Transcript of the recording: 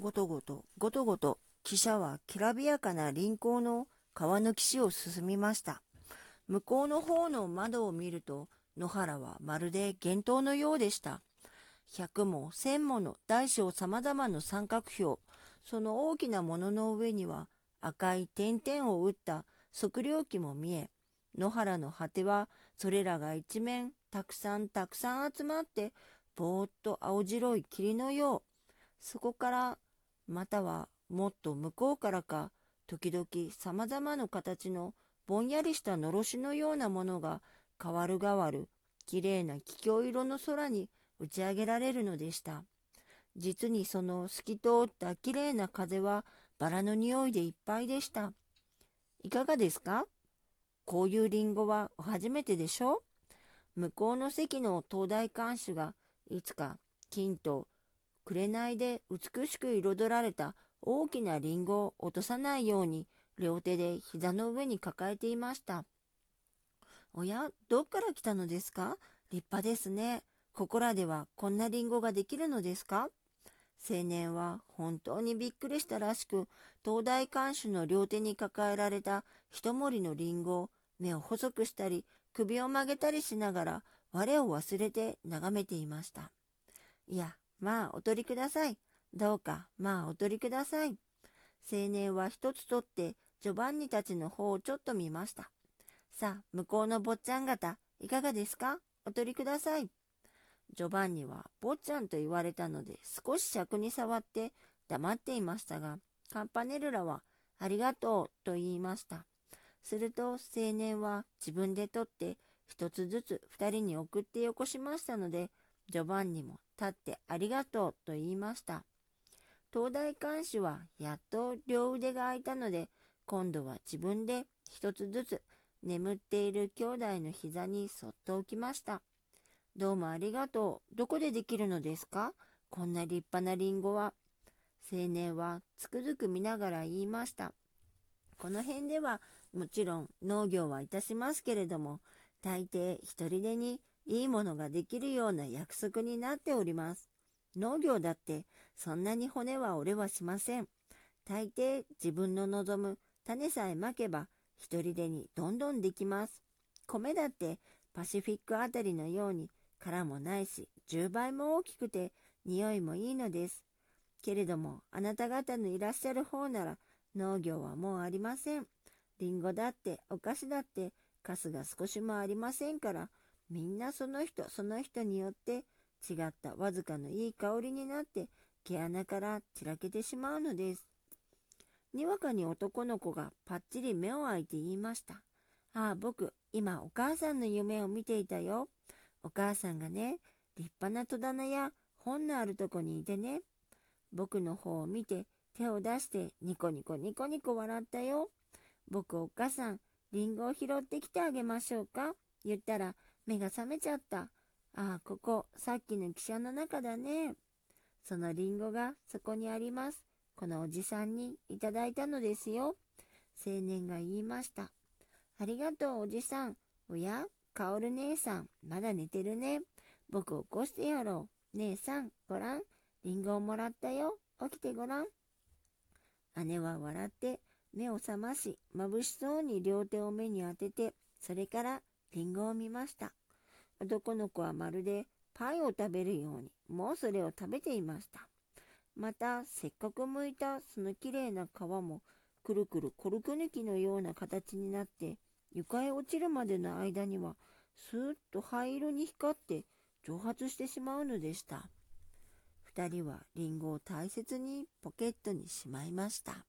ごとごと、ごとごと、汽車はきらびやかな輪行の川の岸を進みました。向こうの方の窓を見ると、野原はまるで幻灯のようでした。百も千もの大小様々な三角標、その大きなものの上には赤い点々を打った測量機も見え、野原の果てはそれらが一面たくさんたくさん集まって、ぼーっと青白い霧のよう、そこからまたはもっと向こうからか、時々様々な形のぼんやりしたのろしのようなものが変わる変わる、きれいな気境色の空に打ち上げられるのでした。実にその透き通ったきれいな風はバラの匂いでいっぱいでした。いかがですか？こういうリンゴは初めてでしょ？向こうの席の東大館主がいつか金と紅で美しく彩られた大きなリンゴを落とさないように両手で膝の上に抱えていました。おや、どっから来たのですか？立派ですね。ここらではこんなリンゴができるのですか？青年は本当にびっくりしたらしく、東大館主の両手に抱えられた一盛りのリンゴを目を細くしたり、首を曲げたりしながら、我を忘れて眺めていました。いや、まあお取りください。どうか、まあお取りください。青年は一つ取って、ジョバンニたちの方をちょっと見ました。さあ、向こうの坊ちゃん方、いかがですか？お取りください。ジョバンニは坊ちゃんと言われたので少し尺に触って黙っていましたが、カンパネルラはありがとうと言いました。すると青年は自分で取って一つずつ二人に送ってよこしましたので、ジョバンニも立ってありがとうと言いました。東大監視はやっと両腕が空いたので、今度は自分で一つずつ眠っている兄弟の膝にそっと置きました。どうもありがとう。どこでできるのですか？こんな立派なリンゴは。青年はつくづく見ながら言いました。この辺ではもちろん農業はいたしますけれども、大抵一人でにいいものができるような約束になっております。農業だってそんなに骨は折れはしません。大抵自分の望む種さえまけば一人でにどんどんできます。米だってパシフィックあたりのように殻もないし10倍も大きくて匂いもいいのです。けれどもあなた方のいらっしゃる方なら農業はもうありません。りんごだってお菓子だってカスが少しもありませんからみんなその人その人によって違ったわずかのいい香りになって毛穴から散らけてしまうのです。にわかに男の子がパッチリ目を開いて言いました。ああ、僕、今お母さんの夢を見ていたよ。お母さんがね、立派な戸棚や本のあるとこにいてね、僕の方を見て手を出してニコニコニコニコ笑ったよ。僕お母さん、リンゴを拾ってきてあげましょうか？言ったら目が覚めちゃった。ああ、ここ、さっきの汽車の中だね。そのリンゴがそこにあります。このおじさんにいただいたのですよ。青年が言いました。ありがとう、おじさん。おや、カオル姉さん、まだ寝てるね。僕起こしてやろう。姉さん、ごらん。リンゴをもらったよ。起きてごらん。姉は笑って目を覚まし、眩しそうに両手を目に当てて、それからリンゴを見ました。男の子はまるでパイを食べるように、もうそれを食べていました。また、せっかく剥いたそのきれいな皮も、くるくるコルク抜きのような形になって、床へ落ちるまでの間には、スーッと灰色に光って蒸発してしまうのでした。二人はリンゴを大切にポケットにしまいました。